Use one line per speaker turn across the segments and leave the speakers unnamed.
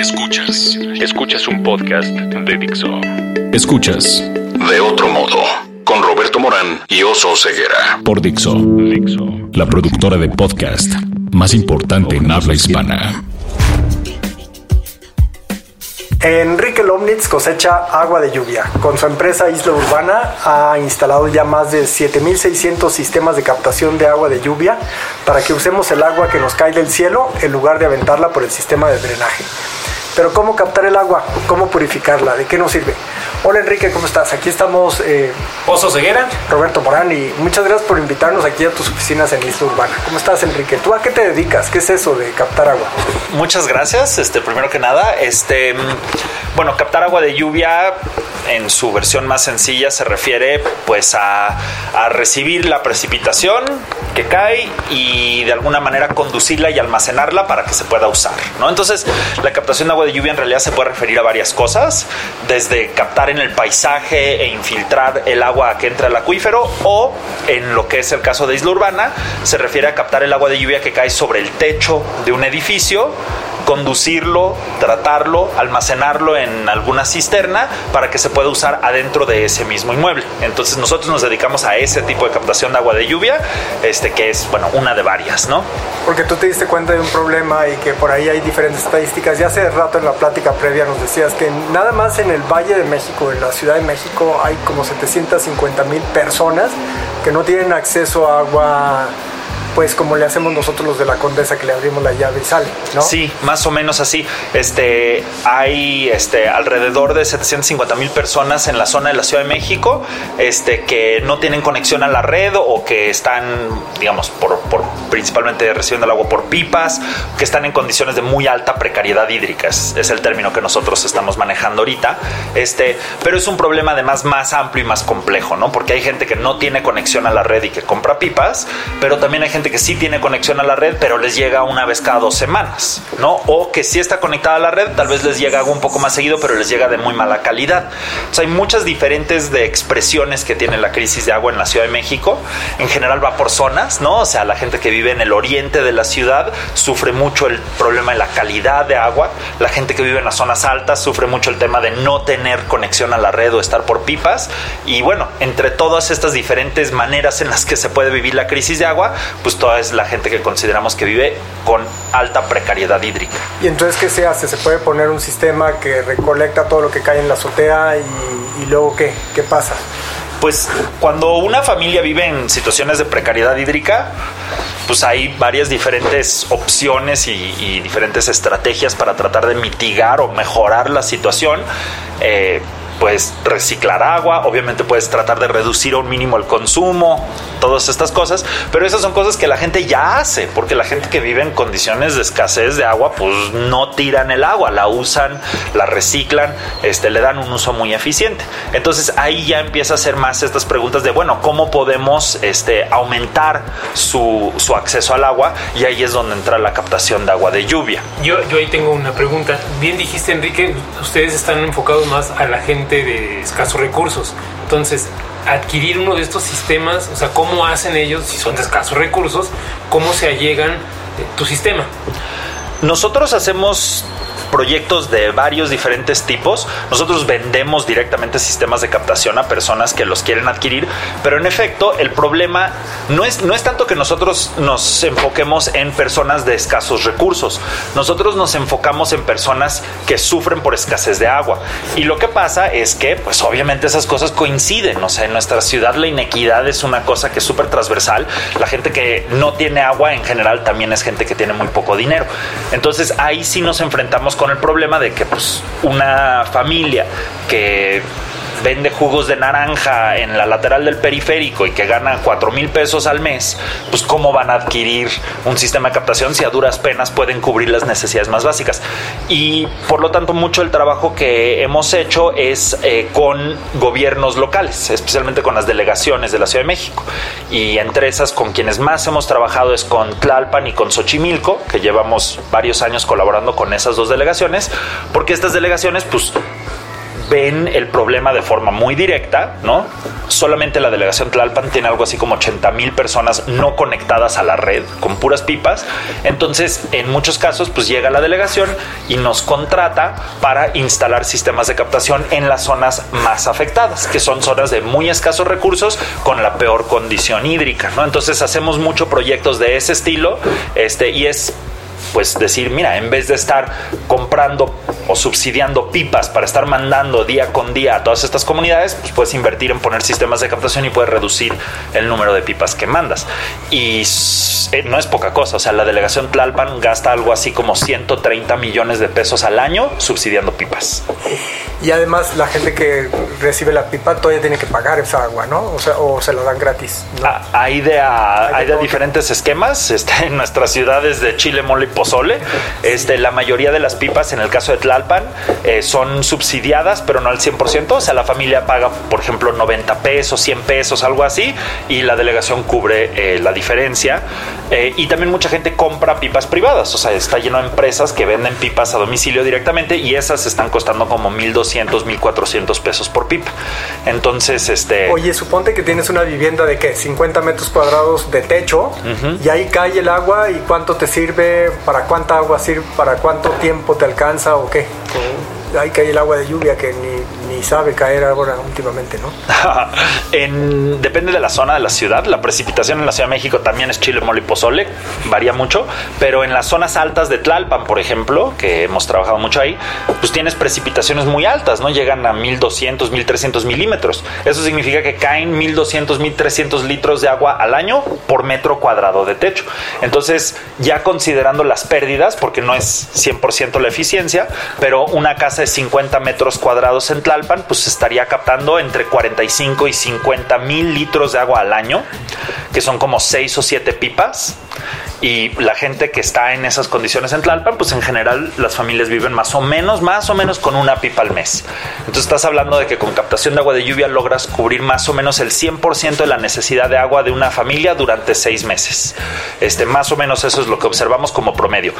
Escuchas. Escuchas un podcast de Dixo. Escuchas. De otro modo. Con Roberto Morán y Oso Ceguera. Por Dixo. Dixo. La productora de podcast más importante en habla hispana.
Enrique Lomnitz cosecha agua de lluvia. Con su empresa Isla Urbana ha instalado ya más de 7.600 sistemas de captación de agua de lluvia para que usemos el agua que nos cae del cielo en lugar de aventarla por el sistema de drenaje. Pero ¿cómo captar el agua? ¿Cómo purificarla? ¿De qué nos sirve? Hola Enrique, ¿cómo estás? Aquí estamos eh,
Oso Ceguera.
Roberto Morán y muchas gracias por invitarnos aquí a tus oficinas en Isla Urbana. ¿Cómo estás Enrique? ¿Tú a qué te dedicas? ¿Qué es eso de captar agua?
Muchas gracias. Este, primero que nada, este, bueno, captar agua de lluvia en su versión más sencilla se refiere pues a, a recibir la precipitación que cae y de alguna manera conducirla y almacenarla para que se pueda usar, ¿no? Entonces, la captación de agua de lluvia en realidad se puede referir a varias cosas, desde captar en el paisaje e infiltrar el agua que entra al acuífero o en lo que es el caso de Isla Urbana, se refiere a captar el agua de lluvia que cae sobre el techo de un edificio conducirlo, tratarlo, almacenarlo en alguna cisterna para que se pueda usar adentro de ese mismo inmueble. Entonces nosotros nos dedicamos a ese tipo de captación de agua de lluvia, este que es, bueno, una de varias, ¿no?
Porque tú te diste cuenta de un problema y que por ahí hay diferentes estadísticas. Ya hace rato en la plática previa nos decías que nada más en el Valle de México, en la Ciudad de México, hay como 750 mil personas que no tienen acceso a agua pues como le hacemos nosotros los de la Condesa que le abrimos la llave y sale, ¿no?
Sí, más o menos así. Este, hay este, alrededor de 750 mil personas en la zona de la Ciudad de México este, que no tienen conexión a la red o que están, digamos, por, principalmente recibiendo el agua por pipas, que están en condiciones de muy alta precariedad hídrica, es, es el término que nosotros estamos manejando ahorita. Este, pero es un problema además más amplio y más complejo, ¿no? Porque hay gente que no tiene conexión a la red y que compra pipas, pero también hay gente que sí tiene conexión a la red, pero les llega una vez cada dos semanas, ¿no? O que sí está conectada a la red, tal vez les llega algo un poco más seguido, pero les llega de muy mala calidad. Entonces hay muchas diferentes de expresiones que tiene la crisis de agua en la Ciudad de México. En general va por zonas, ¿no? O sea, la gente que vive en el oriente de la ciudad sufre mucho el problema de la calidad de agua. La gente que vive en las zonas altas sufre mucho el tema de no tener conexión a la red o estar por pipas. Y bueno, entre todas estas diferentes maneras en las que se puede vivir la crisis de agua, pues toda es la gente que consideramos que vive con alta precariedad hídrica.
¿Y entonces qué se hace? ¿Se puede poner un sistema que recolecta todo lo que cae en la azotea y, y luego qué? ¿Qué pasa?
Pues cuando una familia vive en situaciones de precariedad hídrica, pues hay varias diferentes opciones y, y diferentes estrategias para tratar de mitigar o mejorar la situación. Eh, puedes reciclar agua, obviamente puedes tratar de reducir a un mínimo el consumo, todas estas cosas, pero esas son cosas que la gente ya hace, porque la gente que vive en condiciones de escasez de agua, pues no tiran el agua, la usan, la reciclan, este, le dan un uso muy eficiente. Entonces ahí ya empieza a hacer más estas preguntas de, bueno, ¿cómo podemos este, aumentar su, su acceso al agua? Y ahí es donde entra la captación de agua de lluvia.
Yo, yo ahí tengo una pregunta. Bien dijiste, Enrique, ustedes están enfocados más a la gente de escasos recursos. Entonces, adquirir uno de estos sistemas, o sea, ¿cómo hacen ellos, si son de escasos recursos, cómo se allegan tu sistema?
Nosotros hacemos proyectos de varios diferentes tipos. Nosotros vendemos directamente sistemas de captación a personas que los quieren adquirir, pero en efecto el problema no es, no es tanto que nosotros nos enfoquemos en personas de escasos recursos, nosotros nos enfocamos en personas que sufren por escasez de agua. Y lo que pasa es que, pues obviamente esas cosas coinciden, o sea, en nuestra ciudad la inequidad es una cosa que es súper transversal, la gente que no tiene agua en general también es gente que tiene muy poco dinero. Entonces ahí sí nos enfrentamos con el problema de que pues una familia que vende jugos de naranja en la lateral del periférico y que gana 4 mil pesos al mes, pues cómo van a adquirir un sistema de captación si a duras penas pueden cubrir las necesidades más básicas. Y por lo tanto mucho el trabajo que hemos hecho es eh, con gobiernos locales, especialmente con las delegaciones de la Ciudad de México. Y entre esas con quienes más hemos trabajado es con Tlalpan y con Xochimilco, que llevamos varios años colaborando con esas dos delegaciones, porque estas delegaciones pues ven el problema de forma muy directa, ¿no? Solamente la delegación Tlalpan tiene algo así como 80 mil personas no conectadas a la red con puras pipas. Entonces, en muchos casos, pues llega la delegación y nos contrata para instalar sistemas de captación en las zonas más afectadas, que son zonas de muy escasos recursos con la peor condición hídrica, ¿no? Entonces hacemos muchos proyectos de ese estilo, este, y es pues decir, mira, en vez de estar comprando o subsidiando pipas para estar mandando día con día a todas estas comunidades, pues puedes invertir en poner sistemas de captación y puedes reducir el número de pipas que mandas. Y eh, no es poca cosa, o sea, la delegación Tlalpan gasta algo así como 130 millones de pesos al año subsidiando pipas.
Y además la gente que recibe la pipa todavía tiene que pagar esa agua, ¿no? O, sea, o se lo dan gratis.
Ah, hay de, hay de, diferentes esquemas. Este, en nuestras ciudades de Chile, Mole y Pozole, este, la mayoría de las pipas, en el caso de Tlalpan, eh, son subsidiadas, pero no al 100%. O sea, la familia paga, por ejemplo, 90 pesos, 100 pesos, algo así, y la delegación cubre eh, la diferencia. Eh, y también mucha gente compra pipas privadas. O sea, está lleno de empresas que venden pipas a domicilio directamente y esas están costando como 1.200 1200, 1400 pesos por pipa. Entonces, este.
Oye, suponte que tienes una vivienda de qué? 50 metros cuadrados de techo y ahí cae el agua y cuánto te sirve, para cuánta agua sirve, para cuánto tiempo te alcanza o qué. Ahí cae el agua de lluvia que ni sabe caer ahora últimamente, ¿no?
en, depende de la zona de la ciudad. La precipitación en la Ciudad de México también es chile, mole y pozole, varía mucho, pero en las zonas altas de Tlalpan, por ejemplo, que hemos trabajado mucho ahí, pues tienes precipitaciones muy altas, ¿no? Llegan a 1200, 1300 milímetros. Eso significa que caen 1200, 1300 litros de agua al año por metro cuadrado de techo. Entonces, ya considerando las pérdidas, porque no es 100% la eficiencia, pero una casa de 50 metros cuadrados en Tlalpan, pues estaría captando entre 45 y 50 mil litros de agua al año, que son como 6 o 7 pipas y la gente que está en esas condiciones en Tlalpan, pues en general las familias viven más o menos, más o menos con una pipa al mes. Entonces estás hablando de que con captación de agua de lluvia logras cubrir más o menos el 100% de la necesidad de agua de una familia durante seis meses. Este, más o menos eso es lo que observamos como promedio.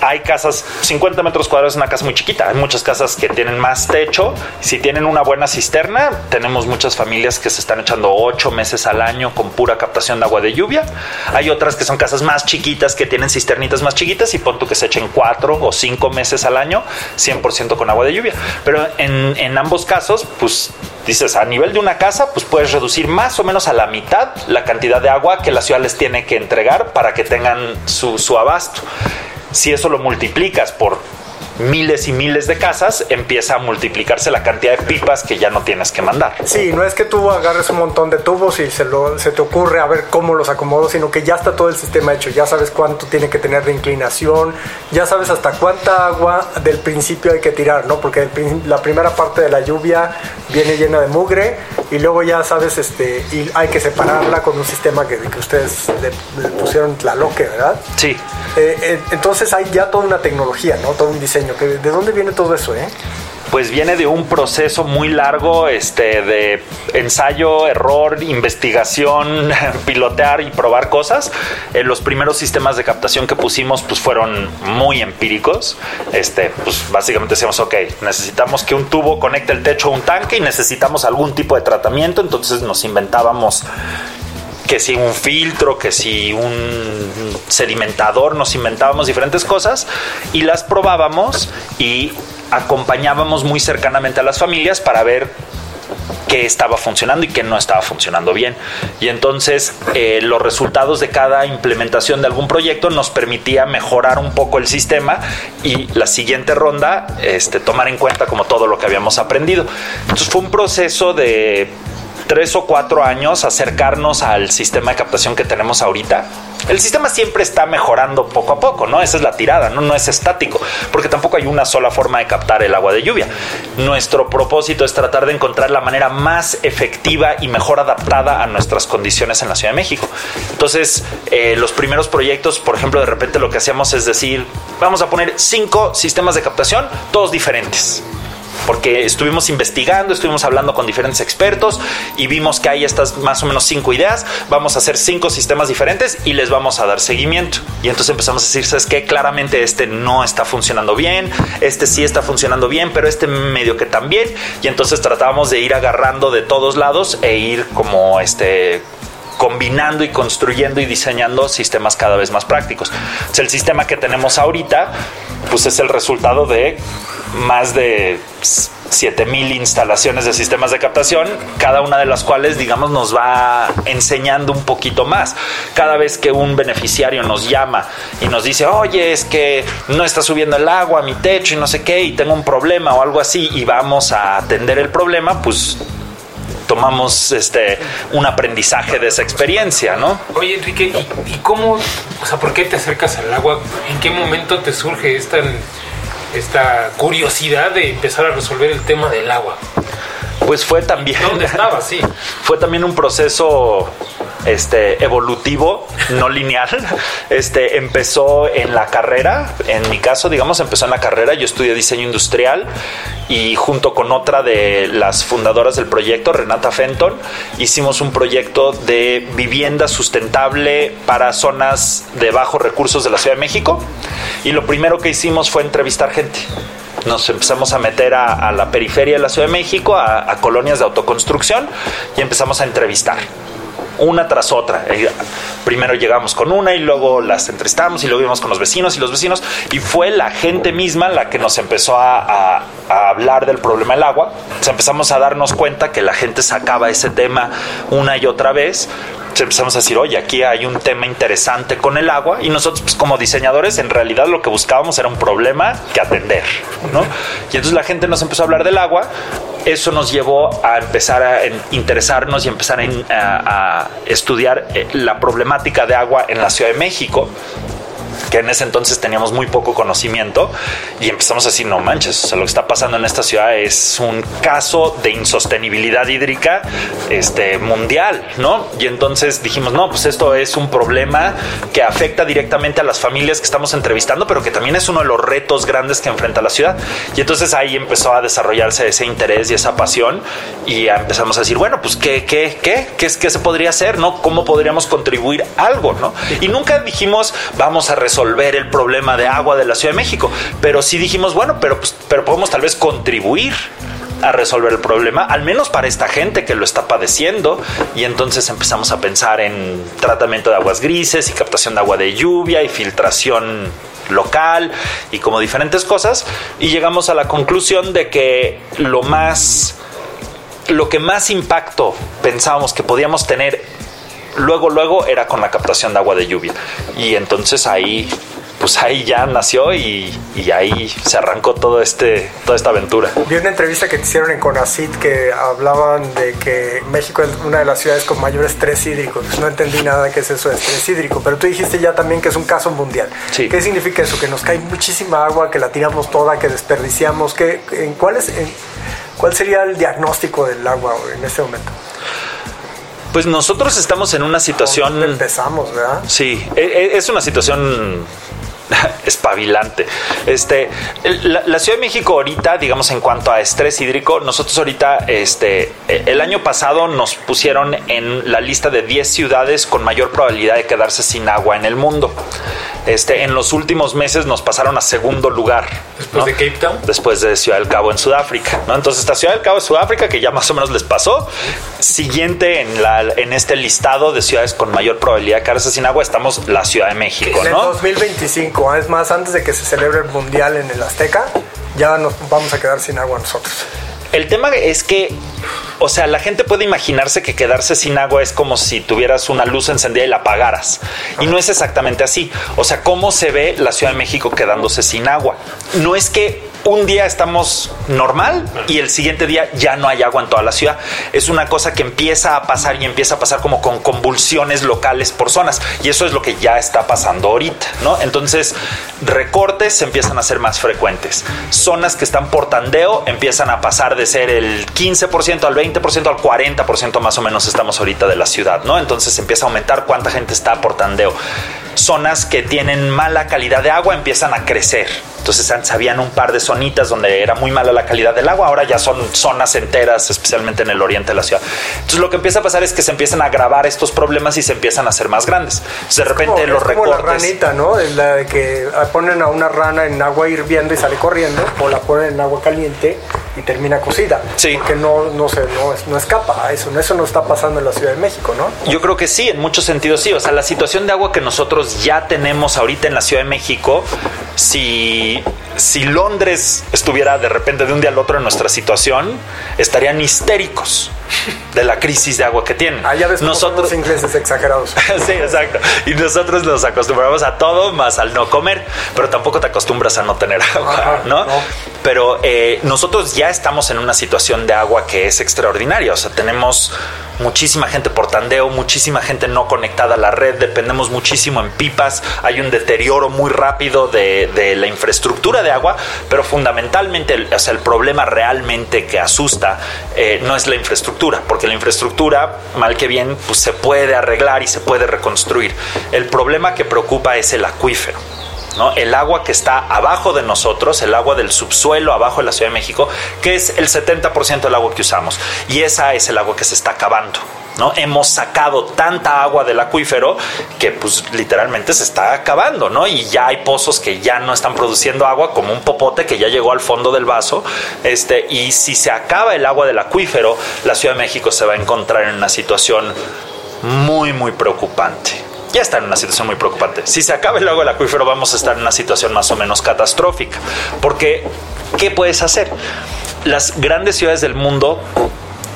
Hay casas, 50 metros cuadrados es una casa muy chiquita, hay muchas casas que tienen más techo. Si tienen una buena cisterna, tenemos muchas familias que se están echando 8 meses al año con pura captación de agua de lluvia. Hay otras que son casas más chiquitas que tienen cisternitas más chiquitas y pon tú que se echen cuatro o cinco meses al año 100% con agua de lluvia. Pero en, en ambos casos, pues dices, a nivel de una casa, pues puedes reducir más o menos a la mitad la cantidad de agua que la ciudad les tiene que entregar para que tengan su, su abasto. Si eso lo multiplicas por miles y miles de casas, empieza a multiplicarse la cantidad de pipas que ya no tienes que mandar.
Sí, no es que tú agarres un montón de tubos y se, lo, se te ocurre a ver cómo los acomodo, sino que ya está todo el sistema hecho, ya sabes cuánto tiene que tener de inclinación, ya sabes hasta cuánta agua del principio hay que tirar, ¿no? Porque la primera parte de la lluvia viene llena de mugre y luego ya sabes, este, y hay que separarla con un sistema que, que ustedes le, pusieron la loque, ¿verdad?
Sí.
Eh, eh, entonces hay ya toda una tecnología, ¿no? Todo un diseño ¿De dónde viene todo eso, eh?
Pues viene de un proceso muy largo este, de ensayo, error, investigación, pilotear y probar cosas. Eh, los primeros sistemas de captación que pusimos pues, fueron muy empíricos. Este, pues, básicamente decíamos, ok, necesitamos que un tubo conecte el techo a un tanque y necesitamos algún tipo de tratamiento. Entonces nos inventábamos que si un filtro, que si un sedimentador, nos inventábamos diferentes cosas y las probábamos y acompañábamos muy cercanamente a las familias para ver qué estaba funcionando y qué no estaba funcionando bien. Y entonces eh, los resultados de cada implementación de algún proyecto nos permitía mejorar un poco el sistema y la siguiente ronda este, tomar en cuenta como todo lo que habíamos aprendido. Entonces fue un proceso de tres o cuatro años acercarnos al sistema de captación que tenemos ahorita. El sistema siempre está mejorando poco a poco, ¿no? Esa es la tirada, ¿no? Es estático, porque tampoco hay una sola forma de captar el agua de lluvia. Nuestro propósito es tratar de encontrar la manera más efectiva y mejor adaptada a nuestras condiciones en la Ciudad de México. Entonces, eh, los primeros proyectos, por ejemplo, de repente lo que hacíamos es decir, vamos a poner cinco sistemas de captación, todos diferentes porque estuvimos investigando, estuvimos hablando con diferentes expertos y vimos que hay estas más o menos cinco ideas, vamos a hacer cinco sistemas diferentes y les vamos a dar seguimiento. Y entonces empezamos a decir, ¿sabes qué? Claramente este no está funcionando bien, este sí está funcionando bien, pero este medio que también. Y entonces tratábamos de ir agarrando de todos lados e ir como este combinando y construyendo y diseñando sistemas cada vez más prácticos. el sistema que tenemos ahorita, pues es el resultado de más de 7000 instalaciones de sistemas de captación, cada una de las cuales, digamos, nos va enseñando un poquito más. Cada vez que un beneficiario nos llama y nos dice, oye, es que no está subiendo el agua a mi techo y no sé qué, y tengo un problema o algo así, y vamos a atender el problema, pues tomamos este un aprendizaje de esa experiencia, ¿no?
Oye, Enrique, ¿y, ¿y, cómo, o sea, por qué te acercas al agua? ¿En qué momento te surge esta esta curiosidad de empezar a resolver el tema del agua?
Pues fue también.
¿Dónde estaba? Sí.
Fue también un proceso este, evolutivo, no lineal. Este, empezó en la carrera, en mi caso, digamos, empezó en la carrera. Yo estudié diseño industrial y junto con otra de las fundadoras del proyecto, Renata Fenton, hicimos un proyecto de vivienda sustentable para zonas de bajos recursos de la Ciudad de México. Y lo primero que hicimos fue entrevistar gente nos empezamos a meter a, la periferia de la Ciudad de México, a, colonias de autoconstrucción, y empezamos a entrevistar una tras otra. Primero llegamos con una y luego las entrevistamos y luego íbamos con los vecinos y los vecinos y fue la gente misma la que nos empezó a, hablar del problema del agua. empezamos a darnos cuenta que la gente sacaba ese tema una y otra vez empezamos a decir, oye, aquí hay un tema interesante con el agua y nosotros pues, como diseñadores en realidad lo que buscábamos era un problema que atender, ¿no? Y entonces la gente nos empezó a hablar del agua, eso nos llevó a empezar a interesarnos y empezar a, a estudiar eh, la problemática de agua en la Ciudad de México que en ese entonces teníamos muy poco conocimiento y empezamos a decir, no manches, o sea, lo que está pasando en esta ciudad es un caso de insostenibilidad hídrica este, mundial, ¿no? Y entonces dijimos, no, pues esto es un problema que afecta directamente a las familias que estamos entrevistando, pero que también es uno de los retos grandes que enfrenta la ciudad. Y entonces ahí empezó a desarrollarse ese interés y esa pasión y empezamos a decir, bueno, pues ¿qué, qué, qué, qué, qué se podría hacer, ¿no? ¿Cómo podríamos contribuir algo, ¿no? Y nunca dijimos, vamos a resolver resolver el problema de agua de la Ciudad de México, pero sí dijimos, bueno, pero, pues, pero podemos tal vez contribuir a resolver el problema, al menos para esta gente que lo está padeciendo. Y entonces empezamos a pensar en tratamiento de aguas grises y captación de agua de lluvia y filtración local y como diferentes cosas. Y llegamos a la conclusión de que lo más, lo que más impacto pensábamos que podíamos tener luego, luego era con la captación de agua de lluvia. Y entonces ahí, pues ahí ya nació y, ahí se arrancó todo este, toda esta aventura.
Vi una entrevista que te hicieron en Conacit que hablaban de que México es una de las ciudades con mayor estrés hídrico. Pues no entendí nada de qué es eso de estrés hídrico, pero tú dijiste ya también que es un caso mundial. ¿Qué significa eso? Que nos cae muchísima agua, que la tiramos toda, que desperdiciamos. ¿Qué, en, cuál, es, ¿Cuál sería el diagnóstico del agua en este momento?
Pues nosotros estamos en una situación.
Empezamos, ¿verdad?
Sí, e, e, es una situación espabilante. Este, la, Ciudad de México ahorita, digamos en cuanto a estrés hídrico, nosotros ahorita, este, e, el año pasado nos pusieron en la lista de 10 ciudades con mayor probabilidad de quedarse sin agua en el mundo. Este, en los últimos meses nos pasaron a segundo lugar.
Después de Cape Town.
Después de Ciudad del Cabo en Sudáfrica. ¿no? Entonces, esta Ciudad del Cabo en Sudáfrica, que ya más o menos les pasó. Siguiente en, la, en este listado de ciudades con mayor probabilidad de quedarse sin agua, estamos la Ciudad de México. En
el 2025, es más, antes de que se celebre el Mundial en el Azteca, ya nos vamos a quedar sin agua nosotros.
El tema es que, o sea, la gente puede imaginarse que quedarse sin agua es como si tuvieras una luz encendida y la apagaras. Y no es exactamente así. O sea, ¿cómo se ve la Ciudad de México quedándose sin agua? No es que un día estamos normal y el siguiente día ya no hay agua en toda la ciudad. Es una cosa que empieza a pasar y empieza a pasar como con convulsiones locales por zonas. Y eso es lo que ya está pasando ahorita, ¿no? Entonces, recortes se empiezan a ser más frecuentes. Zonas que están por tandeo empiezan a pasar de ser el 15% al 20% al 40% más o menos estamos ahorita de la ciudad, ¿no? Entonces empieza a aumentar cuánta gente está por tandeo zonas que tienen mala calidad de agua empiezan a crecer. Entonces antes habían un par de zonitas donde era muy mala la calidad del agua, ahora ya son zonas enteras, especialmente en el oriente de la ciudad. Entonces lo que empieza a pasar es que se empiezan a agravar estos problemas y se empiezan a hacer más grandes. de repente los
es como la ranita, ¿no? La de que ponen a una rana en agua hirviendo y sale corriendo, o la ponen en agua caliente y termina cocida.
Sí.
Porque no, no, se, no, no escapa a eso. Eso no está pasando en la Ciudad de México, ¿no?
Yo creo que sí, en muchos sentidos sí. O sea, la situación de agua que nosotros ya tenemos ahorita en la Ciudad de México, si si Londres estuviera de repente de un día al otro en nuestra situación, estarían histéricos de la crisis de agua que tienen.
Ah, ya ves nosotros los ingleses exagerados.
sí, exacto. Y nosotros nos acostumbramos a todo más al no comer, pero tampoco te acostumbras a no tener agua, ¿no? Pero eh, nosotros ya estamos en una situación de agua que es extraordinaria. O sea, tenemos muchísima gente por tandeo, muchísima gente no conectada a la red, dependemos muchísimo en pipas, hay un deterioro muy rápido de, la infraestructura de agua, pero fundamentalmente el, problema realmente que asusta eh, no es la infraestructura, porque la infraestructura, mal que bien, pues se puede arreglar y se puede reconstruir. El problema que preocupa es el acuífero. ¿no? El agua que está abajo de nosotros, el agua del subsuelo abajo de la Ciudad de México, que es el 70% del agua que usamos. Y esa es el agua que se está acabando. ¿No? Hemos sacado tanta agua del acuífero que pues literalmente se está acabando, ¿no? Y ya hay pozos que ya no están produciendo agua, como un popote que ya llegó al fondo del vaso, este, y si se acaba el agua del acuífero, la Ciudad de México se va a encontrar en una situación muy, muy preocupante ya está en una situación muy preocupante. Si se acaba el agua del acuífero, vamos a estar en una situación más o menos catastrófica. Porque, ¿qué puedes hacer? Las grandes ciudades del mundo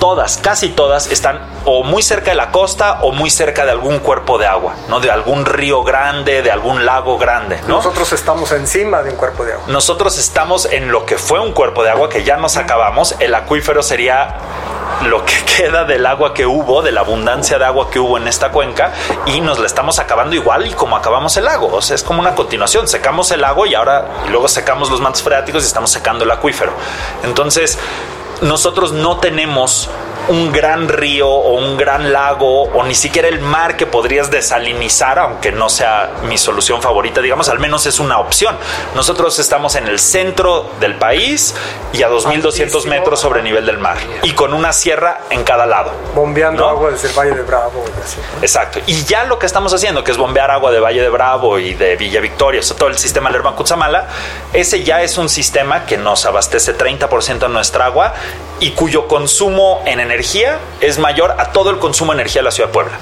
todas, casi todas, están o muy cerca de la costa o muy cerca de algún cuerpo de agua, ¿no? De algún río grande, de algún lago grande,
Nosotros estamos encima de un cuerpo de agua.
Nosotros estamos en lo que fue un cuerpo de agua que ya nos acabamos. El acuífero sería lo que queda del agua que hubo, de la abundancia de agua que hubo en esta cuenca y nos la estamos acabando igual y como acabamos el lago. O sea, es como una continuación. Secamos el lago y ahora luego secamos los mantos freáticos y estamos secando el acuífero. Entonces, nosotros no tenemos un gran río o un gran lago o ni siquiera el mar que podrías desalinizar, aunque no sea mi solución favorita, digamos, al menos es una opción. Nosotros estamos en el centro del país y a 2.200 metros sobre nivel del mar y con una sierra en cada lado.
Bombeando agua desde el Valle de Bravo.
Exacto. Y ya lo que estamos haciendo, que es bombear agua de Valle de Bravo y de Villa Victoria, o sea, todo el sistema Lerban Cutzamala, ese ya es un sistema que nos abastece 30% de nuestra agua y cuyo consumo en energía es mayor a todo el consumo de energía de la ciudad de Puebla.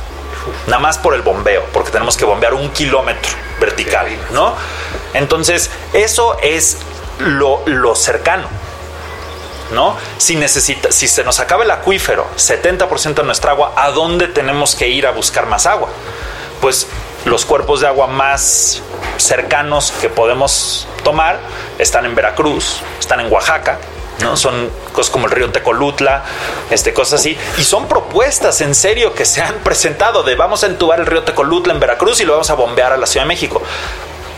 Nada más por el bombeo, porque tenemos que bombear un kilómetro vertical, ¿no? Entonces, eso es lo, cercano. ¿no? Si, necesita, si se nos acaba el acuífero, 70% de nuestra agua, ¿a dónde tenemos que ir a buscar más agua? Pues los cuerpos de agua más cercanos que podemos tomar están en Veracruz, están en Oaxaca, ¿no? Son cosas como el río Tecolutla, este, cosas así. Y son propuestas en serio que se han presentado de vamos a entubar el río Tecolutla en Veracruz y lo vamos a bombear a la Ciudad de México.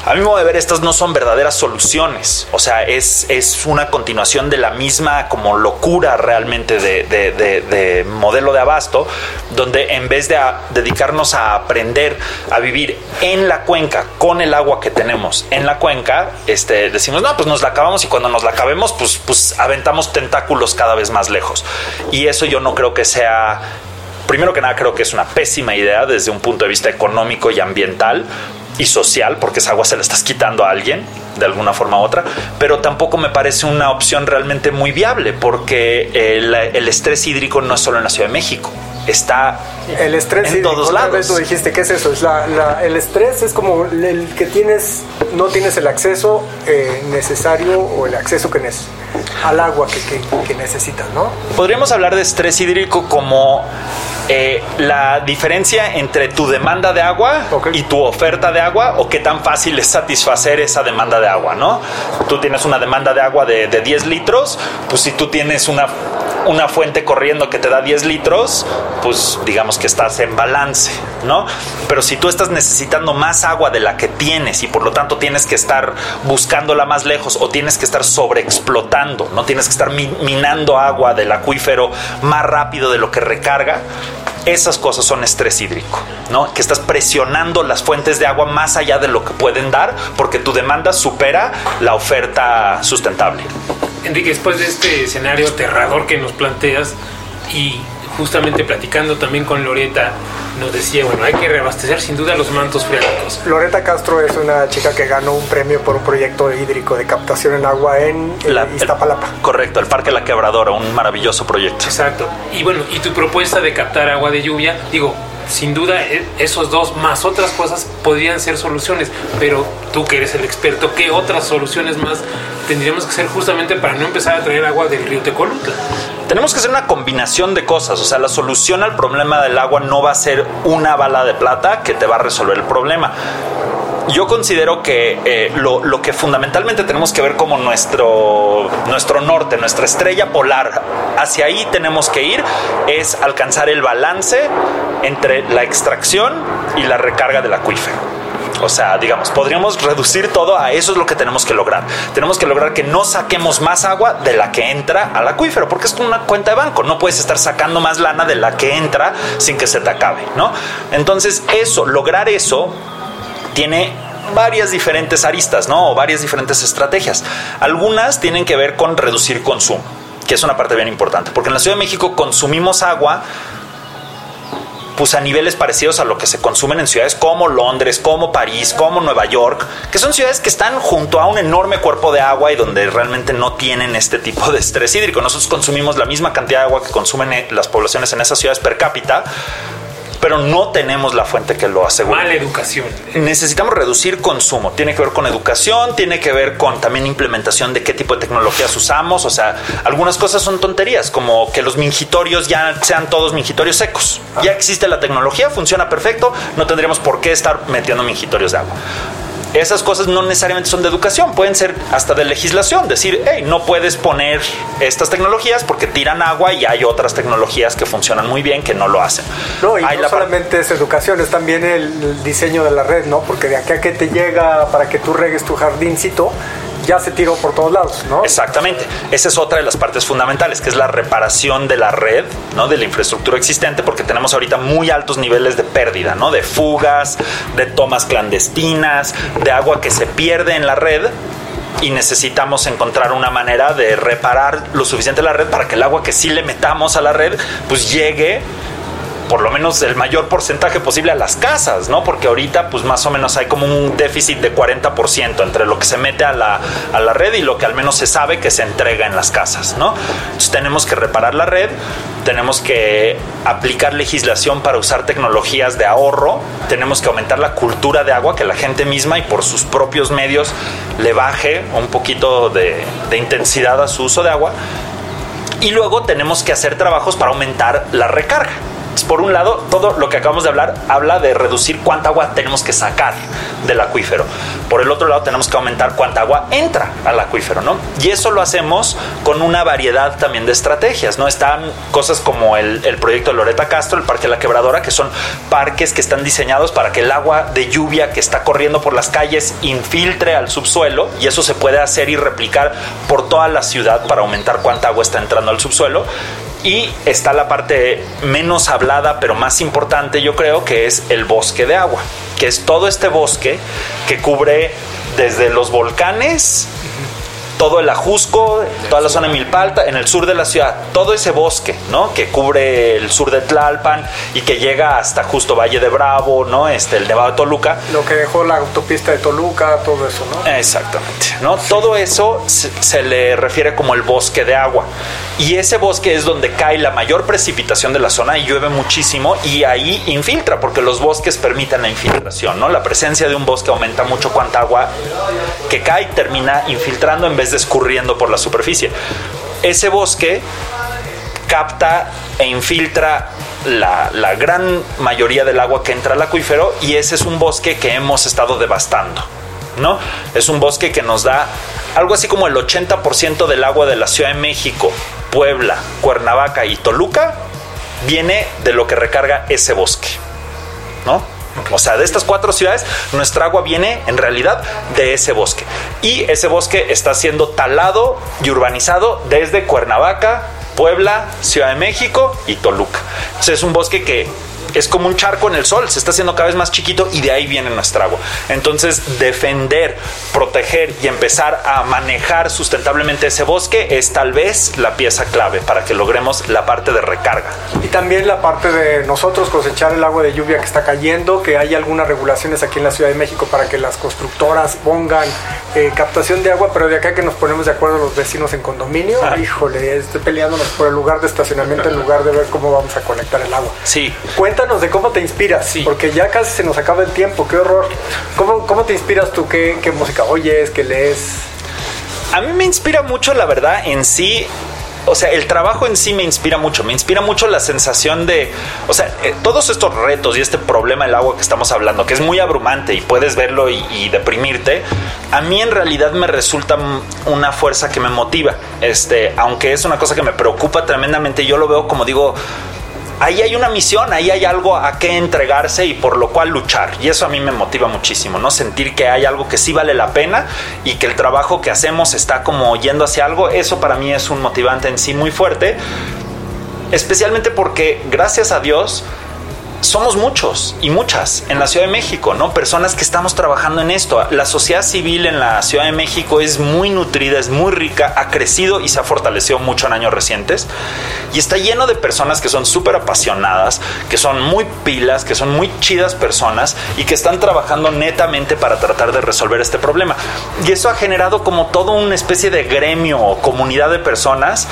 A mi modo de ver, estas no son verdaderas soluciones. O sea, es, es una continuación de la misma como locura realmente de, modelo de abasto, donde en vez de dedicarnos a aprender a vivir en la cuenca con el agua que tenemos en la cuenca, este, decimos, no, pues nos la acabamos y cuando nos la acabemos, pues, pues aventamos tentáculos cada vez más lejos. Y eso yo no creo que sea primero que nada creo que es una pésima idea desde un punto de vista económico y ambiental, y social, porque esa agua se la estás quitando a alguien de alguna forma u otra, pero tampoco me parece una opción realmente muy viable, porque el, el estrés hídrico no es solo en la Ciudad de México, está
el estrés en todos lados. Tú dijiste, ¿qué es eso? Es la, el estrés es como el que tienes, no tienes el acceso eh, necesario o el acceso que necesitas al agua que, que, necesitas, ¿no?
Podríamos hablar de estrés hídrico como eh, la diferencia entre tu demanda de agua y tu oferta de agua o qué tan fácil es satisfacer esa demanda de agua, ¿no? Tú tienes una demanda de agua de, de 10 litros, pues si tú tienes una, una fuente corriendo que te da 10 litros, pues digamos que estás en balance, ¿no? Pero si tú estás necesitando más agua de la que tienes y por lo tanto tienes que estar buscándola más lejos o tienes que estar sobreexplotando, no tienes que estar minando agua del acuífero más rápido de lo que recarga, Esas cosas son estrés hídrico, ¿no? Que estás presionando las fuentes de agua más allá de lo que pueden dar porque tu demanda supera la oferta sustentable.
Enrique, después de este escenario aterrador que nos planteas y justamente platicando también con Loreta, nos decía, bueno, hay que reabastecer sin duda los mantos freáticos.
Loreta Castro es una chica que ganó un premio por un proyecto hídrico de captación en agua en la, Iztapalapa.
correcto, el Parque La Quebradora, un maravilloso proyecto.
Exacto. Y bueno, y tu propuesta de captar agua de lluvia, digo, sin duda e, esos dos más otras cosas podrían ser soluciones, pero tú que eres el experto, ¿qué otras soluciones más tendríamos que hacer justamente para no empezar a traer agua del río Tecolutla?
Tenemos que hacer una combinación de cosas, o sea, la solución al problema del agua no va a ser una bala de plata que te va a resolver el problema yo considero que eh, lo, lo, que fundamentalmente tenemos que ver como nuestro, nuestro norte, nuestra estrella polar, hacia ahí tenemos que ir, es alcanzar el balance entre la extracción y la recarga del acuífero. O sea, digamos, podríamos reducir todo a eso es lo que tenemos que lograr. Tenemos que lograr que no saquemos más agua de la que entra al acuífero, porque es como una cuenta de banco. No puedes estar sacando más lana de la que entra sin que se te acabe, ¿no? Entonces, eso, lograr eso tiene varias diferentes aristas, ¿no? O varias diferentes estrategias. Algunas tienen que ver con reducir consumo, que es una parte bien importante, porque en la Ciudad de México consumimos agua pues a niveles parecidos a lo que se consumen en ciudades como Londres, como París, como Nueva York, que son ciudades que están junto a un enorme cuerpo de agua y donde realmente no tienen este tipo de estrés hídrico. Nosotros consumimos la misma cantidad de agua que consumen las poblaciones en esas ciudades per cápita, pero no tenemos la fuente que lo asegura.
Mala educación.
Necesitamos reducir consumo. Tiene que ver con educación, tiene que ver con también implementación de qué tipo de tecnologías usamos. O sea, algunas cosas son tonterías, como que los mingitorios ya sean todos mingitorios secos. Ya existe la tecnología, funciona perfecto, no tendríamos por qué estar metiendo mingitorios de agua esas cosas no necesariamente son de educación, pueden ser hasta de legislación, decir, hey, no puedes poner estas tecnologías porque tiran agua y hay otras tecnologías que funcionan muy bien que no lo hacen.
No, y no solamente es educación, es también el diseño de la red, ¿no? Porque de aquí a que te llega para que tú regues tu jardincito, ya se tiró por todos lados, ¿no?
Exactamente. Esa es otra de las partes fundamentales, que es la reparación de la red, ¿no? De la infraestructura existente, porque tenemos ahorita muy altos niveles de pérdida, ¿no? De fugas, de tomas clandestinas, de agua que se pierde en la red y necesitamos encontrar una manera de reparar lo suficiente la red para que el agua que sí le metamos a la red pues llegue por lo menos el mayor porcentaje posible a las casas, ¿no? Porque ahorita pues más o menos hay como un déficit de 40% entre lo que se mete a la, a la red y lo que al menos se sabe que se entrega en las casas, ¿no? Entonces tenemos que reparar la red, tenemos que aplicar legislación para usar tecnologías de ahorro, tenemos que aumentar la cultura de agua, que la gente misma y por sus propios medios le baje un poquito de, de intensidad a su uso de agua. Y luego tenemos que hacer trabajos para aumentar la recarga por un lado, todo lo que acabamos de hablar habla de reducir cuánta agua tenemos que sacar del acuífero. Por el otro lado, tenemos que aumentar cuánta agua entra al acuífero, ¿no? Y eso lo hacemos con una variedad también de estrategias, ¿no? Están cosas como el, proyecto de Loreta Castro, el Parque La Quebradora, que son parques que están diseñados para que el agua de lluvia que está corriendo por las calles infiltre al subsuelo y eso se puede hacer y replicar por toda la ciudad para aumentar cuánta agua está entrando al subsuelo. Y está la parte menos hablada, pero más importante, yo creo, que es el bosque de agua, que es todo este bosque que cubre desde los volcanes todo el Ajusco, toda la zona de Milpalta, en el sur de la ciudad, todo ese bosque, ¿no? Que cubre el sur de Tlalpan y que llega hasta justo Valle de Bravo, ¿no? Este, el Nevado de Toluca.
Lo que dejó la autopista de Toluca, todo eso, ¿no?
Exactamente, ¿no? Todo eso se, le refiere como el bosque de agua. Y ese bosque es donde cae la mayor precipitación de la zona y llueve muchísimo y ahí infiltra, porque los bosques permiten la infiltración, ¿no? La presencia de un bosque aumenta mucho cuánta agua que cae termina infiltrando en vez escurriendo por la superficie. Ese bosque capta e infiltra la, la, gran mayoría del agua que entra al acuífero y ese es un bosque que hemos estado devastando. ¿no? Es un bosque que nos da algo así como el 80% del agua de la Ciudad de México, Puebla, Cuernavaca y Toluca viene de lo que recarga ese bosque. ¿no? O sea, de estas cuatro ciudades, nuestra agua viene en realidad de ese bosque. Y ese bosque está siendo talado y urbanizado desde Cuernavaca Puebla, Ciudad de México y Toluca. es un bosque que es como un charco en el sol, se está haciendo cada vez más chiquito y de ahí viene nuestra agua. Entonces, defender, proteger y empezar a manejar sustentablemente ese bosque es tal vez la pieza clave para que logremos la parte de recarga.
Y también la parte de nosotros cosechar el agua de lluvia que está cayendo, que hay algunas regulaciones aquí en la Ciudad de México para que las constructoras pongan eh, captación de agua, pero de acá que nos ponemos de acuerdo los vecinos en condominio, híjole, estoy peleándonos por el lugar de estacionamiento en lugar de ver cómo vamos a conectar el agua.
Sí.
De cómo te inspiras, porque ya casi se nos acaba el tiempo, qué horror. ¿Cómo, cómo te inspiras tú? ¿Qué, ¿Qué música oyes? ¿Qué lees?
A mí me inspira mucho, la verdad, en sí o sea, el trabajo en sí me inspira mucho, me inspira mucho la sensación de, o sea, eh, todos estos retos y este problema del agua que estamos hablando, que es muy abrumante y puedes verlo y, y, deprimirte, a mí en realidad me resulta una fuerza que me motiva, este, aunque es una cosa que me preocupa tremendamente, yo lo veo como digo, ahí hay una misión, ahí hay algo a qué entregarse y por lo cual luchar. Y eso a mí me motiva muchísimo, ¿no? Sentir que hay algo que sí vale la pena y que el trabajo que hacemos está como yendo hacia algo, eso para mí es un motivante en sí muy fuerte. Especialmente porque, gracias a Dios, somos muchos y muchas en la Ciudad de México, ¿no? Personas que estamos trabajando en esto. La sociedad civil en la Ciudad de México es muy nutrida, es muy rica, ha crecido y se ha fortalecido mucho en años recientes. Y está lleno de personas que son súper apasionadas, que son muy pilas, que son muy chidas personas y que están trabajando netamente para tratar de resolver este problema. Y eso ha generado como toda una especie de gremio o comunidad de personas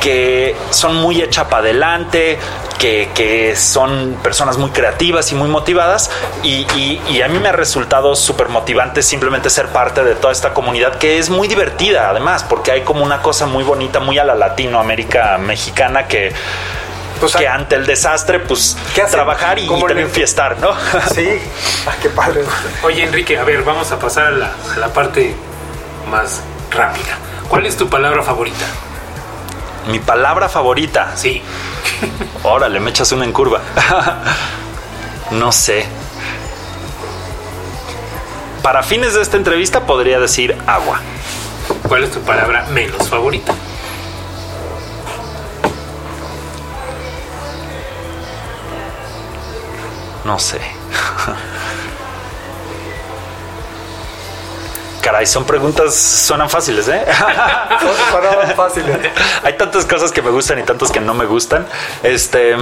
que son muy hecha para adelante, que, que, son personas muy creativas y muy motivadas y, y, a mí me ha resultado súper motivante simplemente ser parte de toda esta comunidad que es muy divertida además porque hay como una cosa muy bonita, muy a la Latinoamérica mexicana que pues que ante el desastre, pues trabajar y, y también fiestar, ¿no?
Sí, ah, qué padre.
Oye, Enrique, a ver, vamos a pasar a la, a la parte más rápida. ¿Cuál es tu palabra favorita?
Mi palabra favorita.
Sí.
Órale, me echas una en curva. no sé. Para fines de esta entrevista podría decir agua.
¿Cuál es tu palabra menos favorita?
No sé. Caray, son preguntas, suenan fáciles, ¿eh?
Suenan fáciles.
Hay tantas cosas que me gustan y tantas que no me gustan. Este,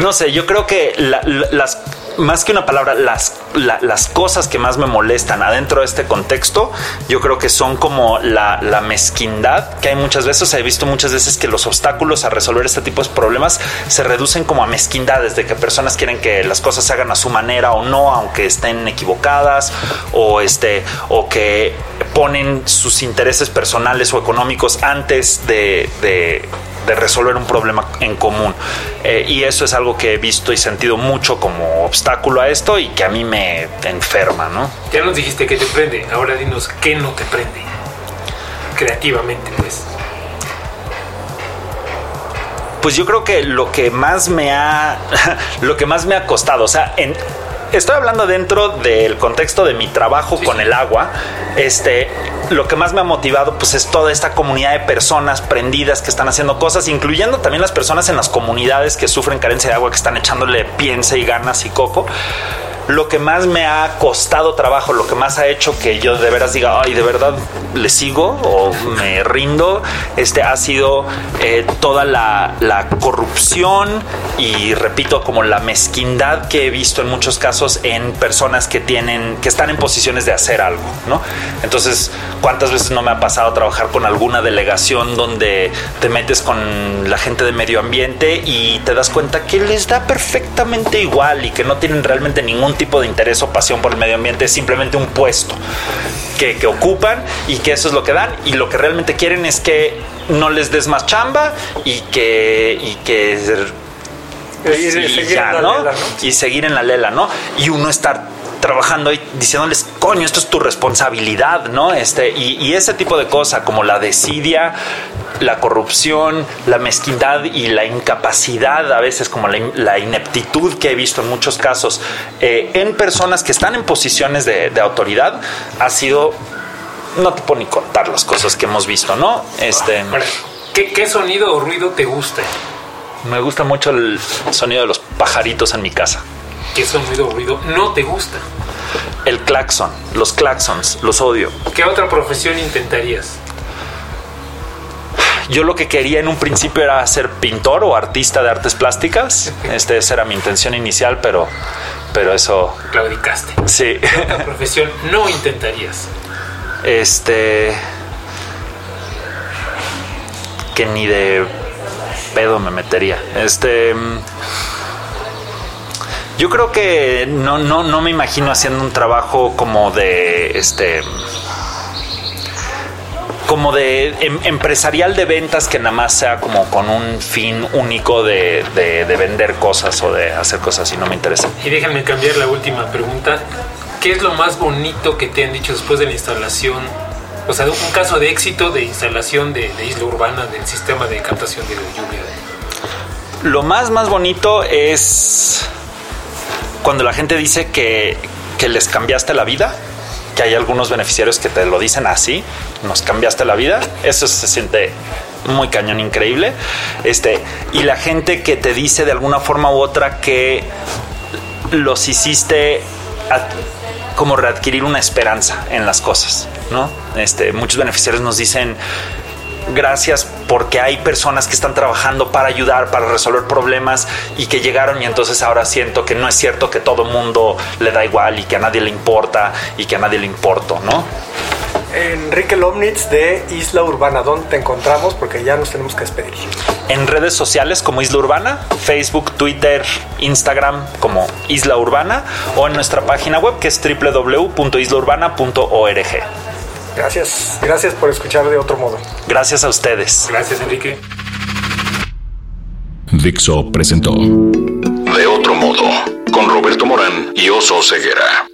no sé, yo creo que las más que una palabra, las, las cosas que más me molestan adentro de este contexto, yo creo que son como la, la, mezquindad que hay muchas veces. He visto muchas veces que los obstáculos a resolver este tipo de problemas se reducen como a mezquindades, de que personas quieren que las cosas se hagan a su manera o no, aunque estén equivocadas, o, este, o que ponen sus intereses personales o económicos antes de, de de resolver un problema en común. Eh, y eso es algo que he visto y sentido mucho como obstáculo a esto y que a mí me enferma, ¿no?
Ya nos dijiste que te prende, ahora dinos qué no te prende. Creativamente, pues.
Pues yo creo que lo que más me ha lo que más me ha costado, o sea, en, estoy hablando dentro del contexto de mi trabajo con el agua. Este, lo que más me ha motivado pues es toda esta comunidad de personas prendidas que están haciendo cosas, incluyendo también las personas en las comunidades que sufren carencia de agua, que están echándole piensa y ganas y coco lo que más me ha costado trabajo, lo que más ha hecho que yo de veras diga, ay, de verdad le sigo o me rindo, este ha sido eh, toda la, la, corrupción y repito, como la mezquindad que he visto en muchos casos en personas que tienen, que están en posiciones de hacer algo, ¿no? Entonces, ¿cuántas veces no me ha pasado trabajar con alguna delegación donde te metes con la gente de medio ambiente y te das cuenta que les da perfectamente igual y que no tienen realmente ningún tipo de interés o pasión por el medio ambiente, es simplemente un puesto que, que ocupan y que eso es lo que dan y lo que realmente quieren es que no les des más chamba y que, y que
y, seguir ¿no?
y seguir en la lela, ¿no? Y uno estar trabajando y diciéndoles, coño, esto es tu responsabilidad, ¿no? Este, y, y ese tipo de cosas, como la desidia, la corrupción, la mezquindad y la incapacidad, a veces como la, ineptitud que he visto en muchos casos eh, en personas que están en posiciones de, autoridad, ha sido, no te puedo ni contar las cosas que hemos visto, ¿no? Este,
¿Qué, sonido o ruido te gusta?
Me gusta mucho el sonido de los pajaritos en mi casa.
¿Qué sonido o ruido no te gusta?
El claxon, los claxons, los odio.
¿Qué otra profesión intentarías?
Yo lo que quería en un principio era ser pintor o artista de artes plásticas. Este, esa era mi intención inicial, pero, pero eso...
Claudicaste.
Sí.
¿Qué otra profesión no intentarías?
Este... Que ni de pedo me metería. Este... Yo creo que no, no, no me imagino haciendo un trabajo como de este como de em, empresarial de ventas que nada más sea como con un fin único de, vender cosas o de hacer cosas y no me interesa.
Y déjenme cambiar la última pregunta. ¿Qué es lo más bonito que te han dicho después de la instalación? O sea, un caso de éxito de instalación de, isla urbana del sistema de captación de lluvia.
Lo más, más bonito es cuando la gente dice que, que les cambiaste la vida que hay algunos beneficiarios que te lo dicen así, nos cambiaste la vida, eso se siente muy cañón increíble. Este, y la gente que te dice de alguna forma u otra que los hiciste como readquirir una esperanza en las cosas, ¿no? Este, muchos beneficiarios nos dicen gracias porque hay personas que están trabajando para ayudar, para resolver problemas y que llegaron y entonces ahora siento que no es cierto que todo el mundo le da igual y que a nadie le importa y que a nadie le importo, ¿no?
Enrique Lomnitz de Isla Urbana, ¿dónde te encontramos? Porque ya nos tenemos que despedir.
En redes sociales como Isla Urbana, Facebook, Twitter, Instagram como Isla Urbana o en nuestra página web que es www.islaurbana.org.
Gracias, gracias por escuchar de otro modo.
Gracias a ustedes.
Gracias, Enrique.
Dixo presentó De otro modo con Roberto Morán y Oso Ceguera.